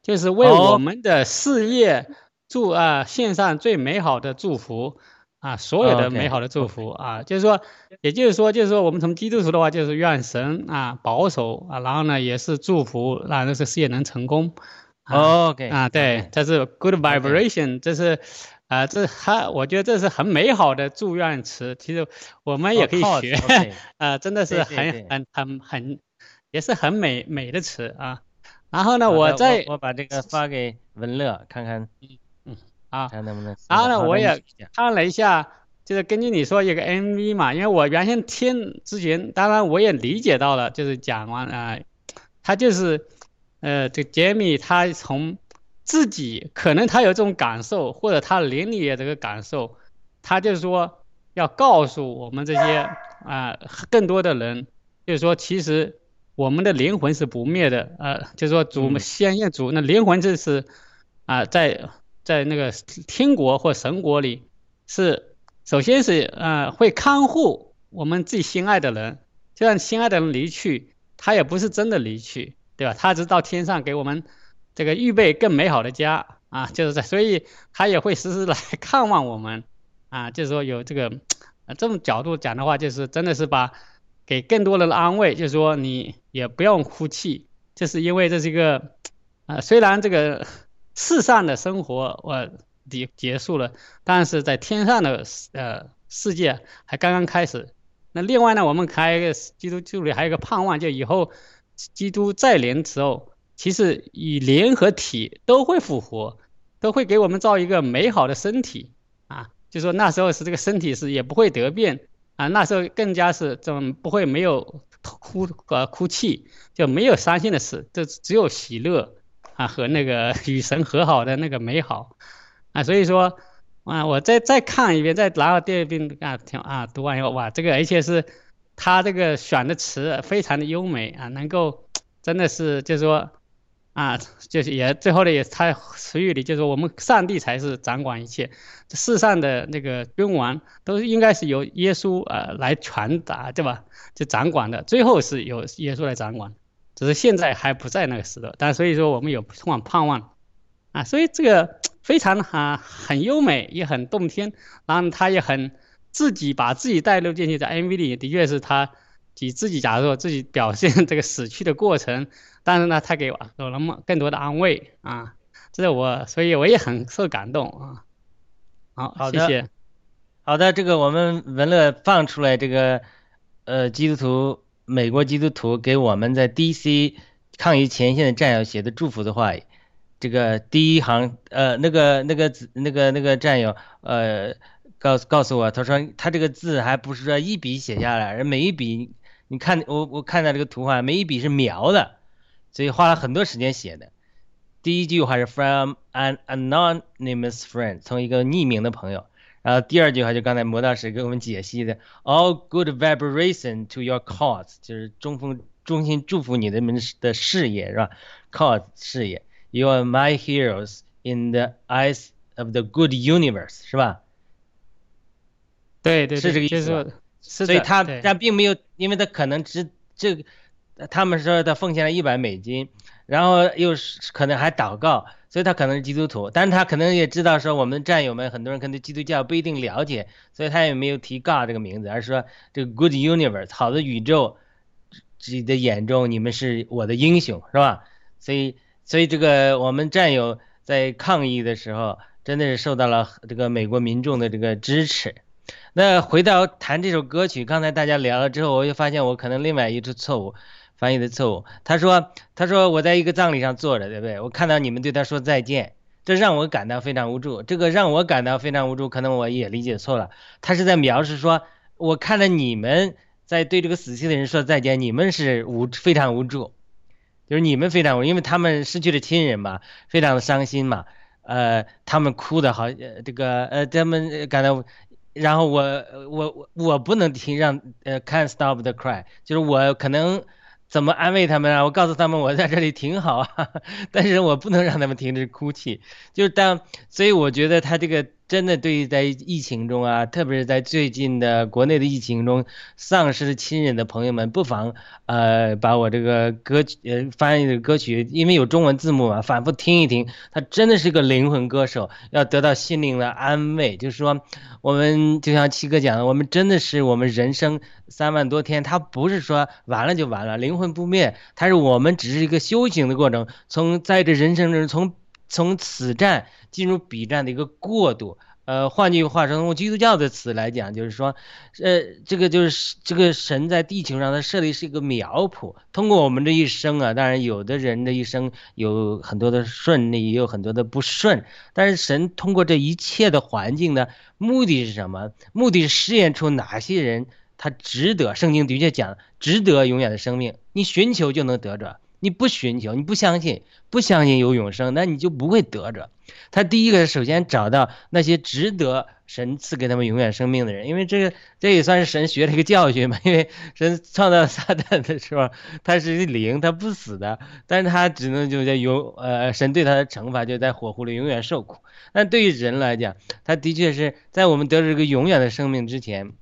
就是为我们的事业祝啊献上最美好的祝福啊，所有的美好的祝福啊，就是说，也就是说，就是说，我们从基督徒的话，就是愿神啊保守啊，然后呢也是祝福，让这个事业能成功。OK 啊，对，这是 good vibration，这是。啊，这还我觉得这是很美好的祝愿词，其实我们也可以学，啊，真的是很很很很，也是很美美的词啊。然后呢，我再我把这个发给文乐看看，嗯嗯啊，看能不能。然后呢，我也看了一下，就是根据你说有个 MV 嘛，因为我原先听之前，当然我也理解到了，就是讲完啊，他就是，呃，这杰米他从。自己可能他有这种感受，或者他邻里也这个感受，他就是说要告诉我们这些啊更多的人，就是说其实我们的灵魂是不灭的，呃，就是说主先验主那灵魂就是啊在在那个天国或神国里是首先是呃会看护我们最心爱的人，就算心爱的人离去，他也不是真的离去，对吧？他只是到天上给我们。这个预备更美好的家啊，就是在，所以他也会时时来看望我们，啊，就是说有这个，呃，这种角度讲的话，就是真的是把给更多人的安慰，就是说你也不用哭泣，就是因为这是一个，啊，虽然这个世上的生活我结结束了，但是在天上的呃世界还刚刚开始。那另外呢，我们还有一个基督教里还有一个盼望，就以后基督再临时候，其实以灵和体都会复活，都会给我们造一个美好的身体啊。就说那时候是这个身体是也不会得病啊，那时候更加是怎么不会没有哭呃哭泣，就没有伤心的事，这只有喜乐啊和那个 与神和好的那个美好啊。所以说。啊，我再再看一遍，再拿到第二遍啊，听啊，读完以后，哇，这个而且是他这个选的词非常的优美啊，能够 真的是就是说啊，就是也最后的也他词语里就是我们上帝才是掌管一切，这世上的那个君王都应该是由耶稣呃来传达对吧？就掌管的，最后是由耶稣来掌管，只是现在还不在那个时代，但所以说我们有充满盼望啊，所以这个。非常哈很优美，也很动听，然后他也很自己把自己带入进去，在 MV 里的确是他以自己假如说自己表现 这个死去的过程，但是呢，他给我有了么更多的安慰啊，这是我，所以我也很受感动啊。好，好的，谢谢。好的，这个我们文乐放出来这个呃基督徒美国基督徒给我们在 DC 抗疫前线的战友写的祝福的话。这个第一行，呃，那个那个字，那个那个战友，呃，告诉告诉我，他说他这个字还不是说一笔写下来，而每一笔，你看我我看到这个图画，每一笔是描的，所以花了很多时间写的。第一句话是 from an anonymous friend，从一个匿名的朋友。然后第二句话就刚才魔道士给我们解析的，all good vibration to your cause，就是中风衷心祝福你的们的事业是吧？cause 事业。You are my heroes in the eyes of the good universe，是吧？对对，是这个意思。所以他但并没有，因为他可能只这个，他们说他奉献了一百美金，然后又是可能还祷告，所以他可能是基督徒，但是他可能也知道说我们战友们很多人可能基督教不一定了解，所以他也没有提 God 这个名字，而是说这个 Good Universe 好的宇宙，自己的眼中你们是我的英雄，是吧？所以。所以这个我们战友在抗议的时候，真的是受到了这个美国民众的这个支持。那回到谈这首歌曲，刚才大家聊了之后，我又发现我可能另外一次错误翻译的错误。他说，他说我在一个葬礼上坐着，对不对？我看到你们对他说再见，这让我感到非常无助。这个让我感到非常无助，可能我也理解错了。他是在描述说，我看到你们在对这个死去的人说再见，你们是无非常无助。就是你们非常无，因为他们失去了亲人嘛，非常的伤心嘛，呃，他们哭的好，呃，这个，呃，他们感到，然后我，我，我，我不能听，让，呃，can't stop the cry，就是我可能怎么安慰他们啊？我告诉他们我在这里挺好啊，但是我不能让他们停止哭泣，就是当，所以我觉得他这个。真的，对于在疫情中啊，特别是在最近的国内的疫情中丧失亲人的朋友们，不妨呃把我这个歌曲呃翻译的歌曲，因为有中文字幕嘛，反复听一听。他真的是个灵魂歌手，要得到心灵的安慰。就是说，我们就像七哥讲的，我们真的是我们人生三万多天，他不是说完了就完了，灵魂不灭，他是我们只是一个修行的过程，从在这人生中从。从此战进入彼战的一个过渡，呃，换句话说，用基督教的词来讲，就是说，呃，这个就是这个神在地球上的设立是一个苗圃，通过我们这一生啊，当然有的人的一生有很多的顺利，也有很多的不顺，但是神通过这一切的环境呢，目的是什么？目的是试验出哪些人他值得。圣经的确讲，值得永远的生命，你寻求就能得着。你不寻求，你不相信，不相信有永生，那你就不会得着。他第一个首先找到那些值得神赐给他们永远生命的人，因为这个这也算是神学的一个教训嘛。因为神创造撒旦的时候，他是灵，他不死的，但是他只能就在永呃神对他的惩罚就在火湖里永远受苦。但对于人来讲，他的确是在我们得这个永远的生命之前。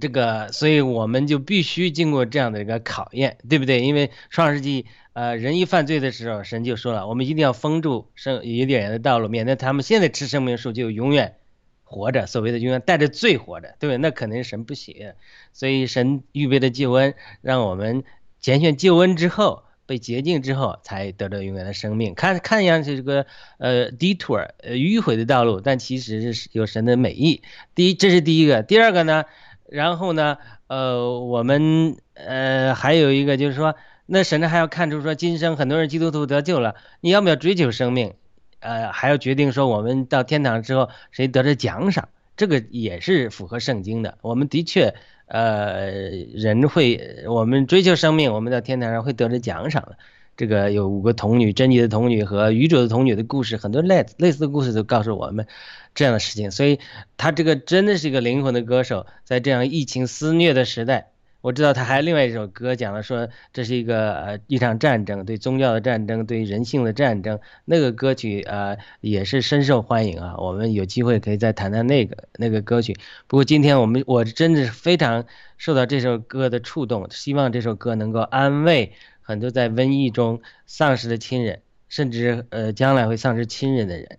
这个，所以我们就必须经过这样的一个考验，对不对？因为创世纪，呃，人一犯罪的时候，神就说了，我们一定要封住生伊甸园的道路，免得他们现在吃生命树就永远活着，所谓的永远带着罪活着，对不对？那肯定神不喜悦，所以神预备的救恩，让我们拣选救恩之后。被洁净之后，才得到永远的生命。看看样是这个呃 detour 呃迂回的道路，但其实是有神的美意。第一，这是第一个。第二个呢，然后呢，呃，我们呃还有一个就是说，那神呢还要看出说，今生很多人基督徒得救了，你要不要追求生命？呃，还要决定说，我们到天堂之后谁得着奖赏？这个也是符合圣经的。我们的确。呃，人会，我们追求生命，我们到天堂上会得着奖赏的。这个有五个童女，贞洁的童女和愚拙的童女的故事，很多类类似的故事都告诉我们这样的事情。所以，他这个真的是一个灵魂的歌手，在这样疫情肆虐的时代。我知道他还另外一首歌讲了说这是一个呃一场战争，对宗教的战争，对人性的战争。那个歌曲呃也是深受欢迎啊。我们有机会可以再谈谈那个那个歌曲。不过今天我们我真的是非常受到这首歌的触动，希望这首歌能够安慰很多在瘟疫中丧失的亲人，甚至呃将来会丧失亲人的人。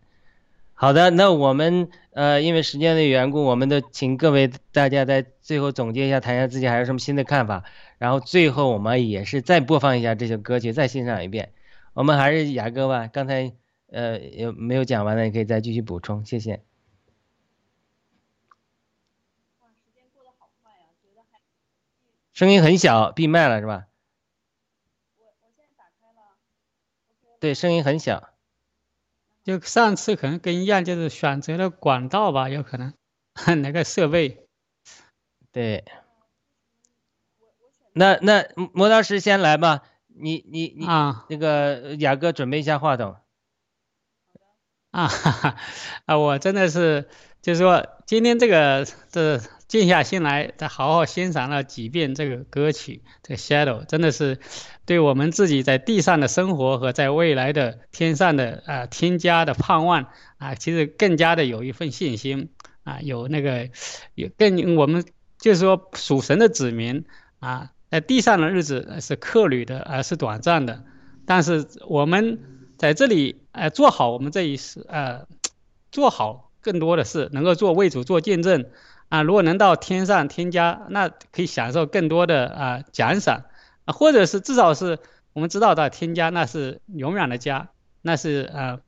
好的，那我们呃，因为时间的缘故，我们都请各位大家在最后总结一下，谈一下自己还有什么新的看法。然后最后我们也是再播放一下这首歌曲，再欣赏一遍。我们还是雅哥吧，刚才呃有没有讲完的，你可以再继续补充，谢谢。声音很小，闭麦了是吧？对，声音很小。就上次可能跟一样，就是选择了管道吧，有可能 那个设备。对。那那磨刀石先来吧，你你你啊，那个雅哥准备一下话筒。啊哈哈啊！我真的是，就是说今天这个这。静下心来，再好好欣赏了几遍这个歌曲，这个 Shadow 真的是对我们自己在地上的生活和在未来的天上的啊添加的盼望啊，其实更加的有一份信心啊，有那个有更我们就是说属神的子民啊，在地上的日子是客旅的，而是短暂的，但是我们在这里呃做好我们这一事呃做好更多的是能够做为主做见证。啊，如果能到天上添加，那可以享受更多的啊奖赏啊，或者是至少是我们知道的添加，那是永远的家，那是啊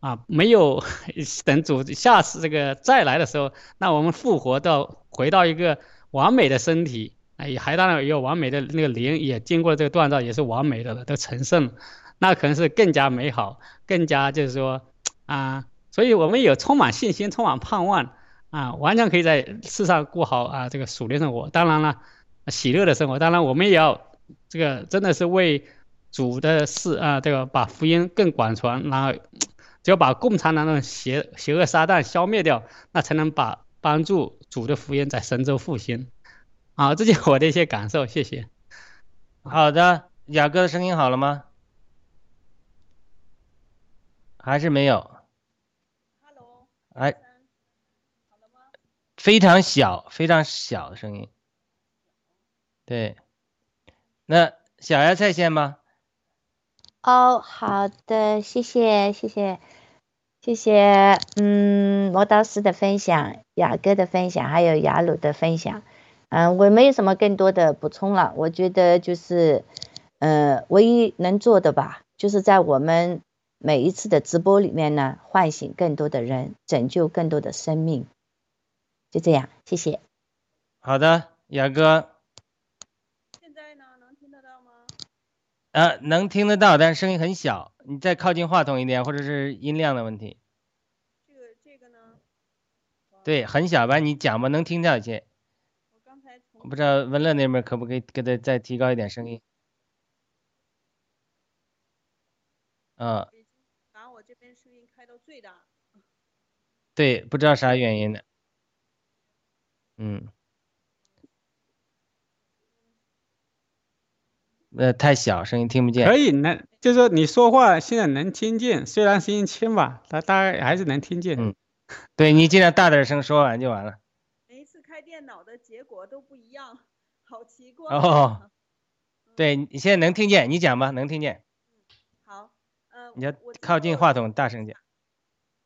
啊没有 等主下次这个再来的时候，那我们复活到回到一个完美的身体啊，也还当然有完美的那个灵，也经过这个锻造，也是完美的了，都成圣，那可能是更加美好，更加就是说啊，所以我们有充满信心，充满盼望。啊，完全可以在世上过好啊这个属灵生活。当然了，喜乐的生活。当然，我们也要这个真的是为主的事啊，这个把福音更广传。然后，只有把共产党的邪邪恶撒旦消灭掉，那才能把帮助主的福音在神州复兴。好，这就是我的一些感受。谢谢。好的，雅哥的声音好了吗？还是没有？Hello。哎。非常小，非常小的声音。对，那小丫在线吗？哦，好的，谢谢，谢谢，谢谢。嗯，磨刀师的分享，雅哥的分享，还有雅鲁的分享。嗯，我没有什么更多的补充了。我觉得就是，呃，唯一能做的吧，就是在我们每一次的直播里面呢，唤醒更多的人，拯救更多的生命。就这样，谢谢。好的，雅哥。现在呢，能听得到吗？呃，能听得到，但是声音很小。你再靠近话筒一点，或者是音量的问题。这个这个呢？对，很小吧？你讲吧，能听到一些。我刚才。我不知道文乐那边可不可以给他再提高一点声音。嗯。把我这边声音开到最大。对，不知道啥原因的。嗯，那，太小，声音听不见。可以能，就是说你说话现在能听见，虽然声音轻吧，他大概还是能听见。嗯，对你尽量大点声说完就完了。每一次开电脑的结果都不一样，好奇怪。哦，对你现在能听见，你讲吧，能听见。好，呃，你要靠近话筒，大声讲。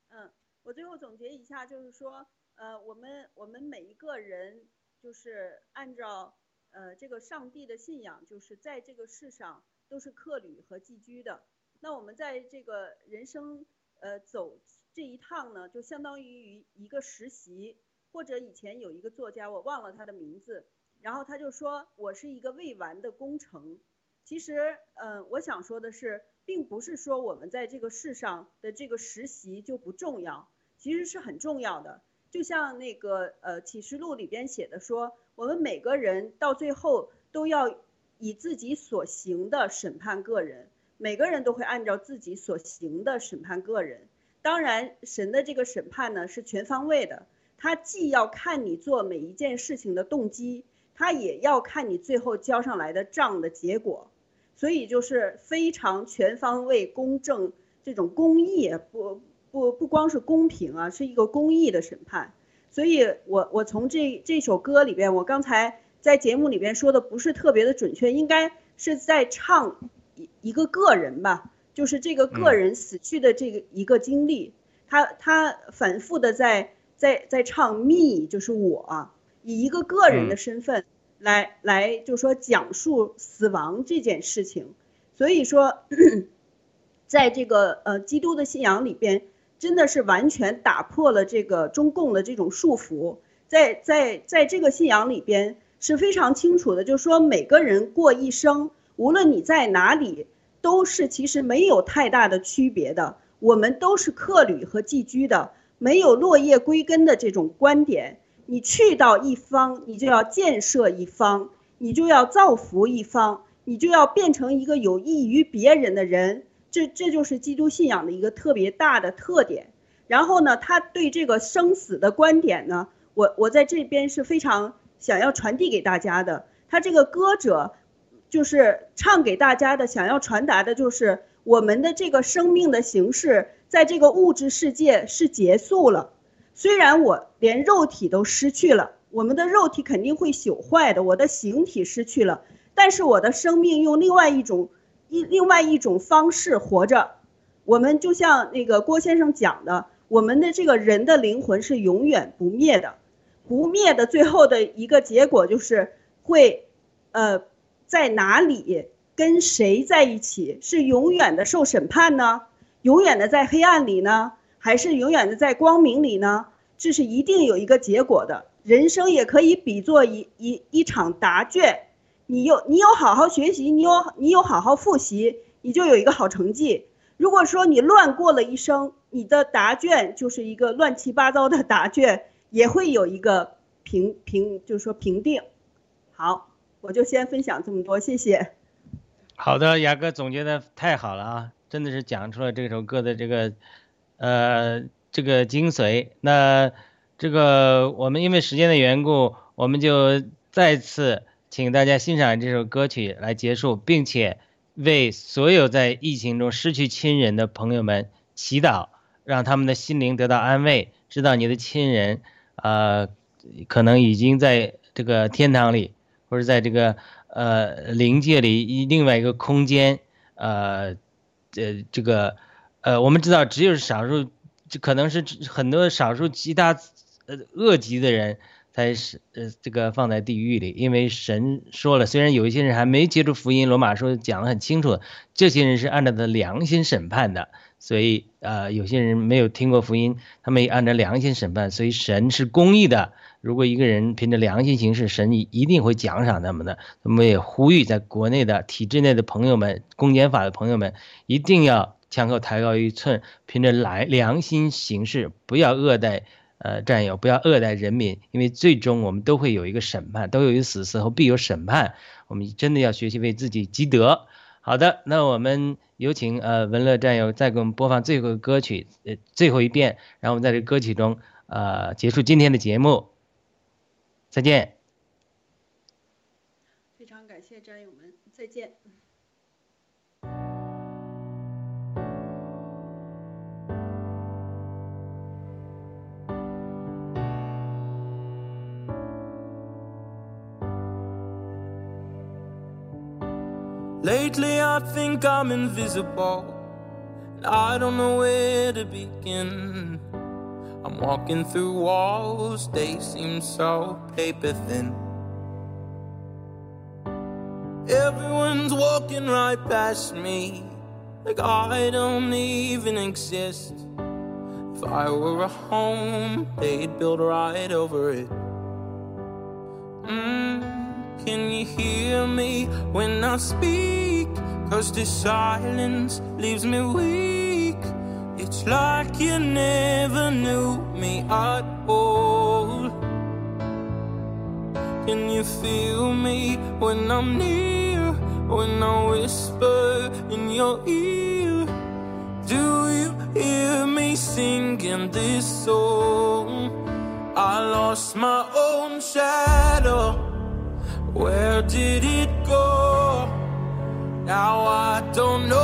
嗯，我最后总结一。下，就是说，呃，我们我们每一个人就是按照呃这个上帝的信仰，就是在这个世上都是客旅和寄居的。那我们在这个人生呃走这一趟呢，就相当于一个实习，或者以前有一个作家，我忘了他的名字，然后他就说我是一个未完的工程。其实，呃，我想说的是。并不是说我们在这个世上的这个实习就不重要，其实是很重要的。就像那个呃启示录里边写的说，我们每个人到最后都要以自己所行的审判个人，每个人都会按照自己所行的审判个人。当然，神的这个审判呢是全方位的，他既要看你做每一件事情的动机，他也要看你最后交上来的账的结果。所以就是非常全方位、公正，这种公义不不不光是公平啊，是一个公益的审判。所以我我从这这首歌里边，我刚才在节目里边说的不是特别的准确，应该是在唱一一个个人吧，就是这个个人死去的这个一个经历，他他反复的在在在唱 me，就是我以一个个人的身份。来来，就说讲述死亡这件事情，所以说，在这个呃基督的信仰里边，真的是完全打破了这个中共的这种束缚，在在在这个信仰里边是非常清楚的，就是说每个人过一生，无论你在哪里，都是其实没有太大的区别的，我们都是客旅和寄居的，没有落叶归根的这种观点。你去到一方，你就要建设一方，你就要造福一方，你就要变成一个有益于别人的人。这这就是基督信仰的一个特别大的特点。然后呢，他对这个生死的观点呢，我我在这边是非常想要传递给大家的。他这个歌者，就是唱给大家的，想要传达的就是我们的这个生命的形式，在这个物质世界是结束了。虽然我连肉体都失去了，我们的肉体肯定会朽坏的，我的形体失去了，但是我的生命用另外一种另外一种方式活着。我们就像那个郭先生讲的，我们的这个人的灵魂是永远不灭的，不灭的最后的一个结果就是会，呃，在哪里跟谁在一起，是永远的受审判呢？永远的在黑暗里呢？还是永远的在光明里呢？这是一定有一个结果的。人生也可以比作一一一场答卷，你有你有好好学习，你有你有好好复习，你就有一个好成绩。如果说你乱过了一生，你的答卷就是一个乱七八糟的答卷，也会有一个评评，就是说评定。好，我就先分享这么多，谢谢。好的，雅哥总结的太好了啊，真的是讲出了这首歌的这个。呃，这个精髓，那这个我们因为时间的缘故，我们就再次请大家欣赏这首歌曲来结束，并且为所有在疫情中失去亲人的朋友们祈祷，让他们的心灵得到安慰，知道你的亲人，呃，可能已经在这个天堂里，或者在这个呃灵界里另外一个空间，呃，这这个。呃，我们知道，只有少数，这可能是很多少数其他呃恶极的人才是呃这个放在地狱里，因为神说了，虽然有一些人还没接触福音，罗马书讲得很清楚，这些人是按照的良心审判的，所以呃有些人没有听过福音，他们也按照良心审判，所以神是公义的，如果一个人凭着良心行事，神一定会奖赏他们的。我们也呼吁在国内的体制内的朋友们，公检法的朋友们，一定要。枪口抬高一寸，凭着良良心行事，不要恶待呃战友，不要恶待人民，因为最终我们都会有一个审判，都有一死，死后必有审判。我们真的要学习为自己积德。好的，那我们有请呃文乐战友再给我们播放最后的歌曲，呃最后一遍，然后我们在这歌曲中呃结束今天的节目。再见。Lately, I think I'm invisible. I don't know where to begin. I'm walking through walls, they seem so paper thin. Everyone's walking right past me, like I don't even exist. If I were a home, they'd build right over it. Mm, can you hear me when I speak? Cause this silence leaves me weak. It's like you never knew me at all. Can you feel me when I'm near? When I whisper in your ear? Do you hear me singing this song? I lost my own shadow. Where did it go? Now I don't know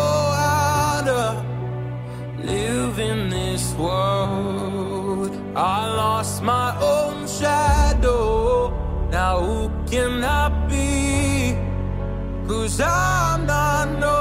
how to live in this world. I lost my own shadow. Now who can I be? Cause I'm not no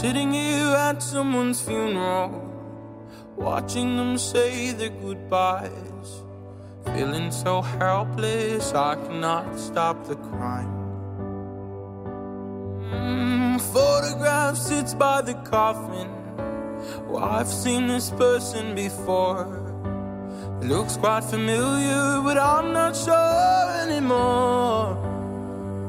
sitting here at someone's funeral, watching them say their goodbyes, feeling so helpless I cannot stop the crying. Mm, photograph sits by the coffin. Well, I've seen this person before. It looks quite familiar, but I'm not sure anymore.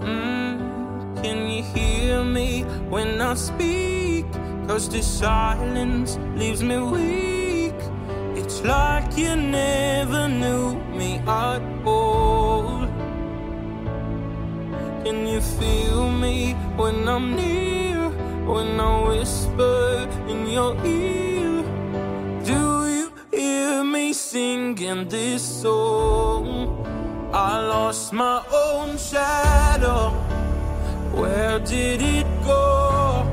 Mm, can you hear me when I speak? Cause this silence leaves me weak. It's like you never knew me at all. Can you feel me when I'm near? When I whisper in your ear? Do you hear me singing this song? I lost my own shadow. Where did it go?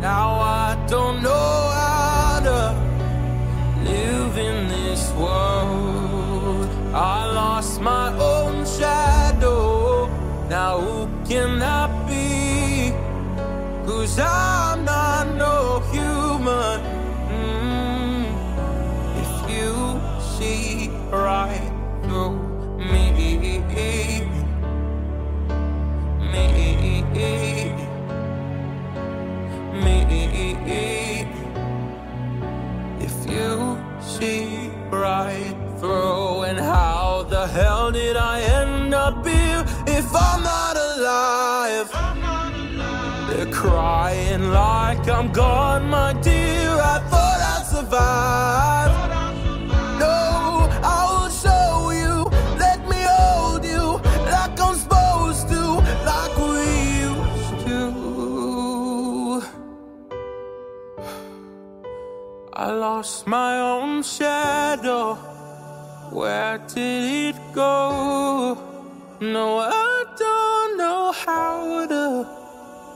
Now I don't know how to live in this world. I lost my own shadow. Now who can I be? Cause I'm hell did I end up here if I'm not alive? They're crying like I'm gone, my dear. I thought I'd survive. No, I will show you. Let me hold you like I'm supposed to, like we used to. I lost my own shadow. Where did it go? No, I don't know how to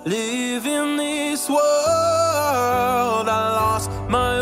live in this world. I lost my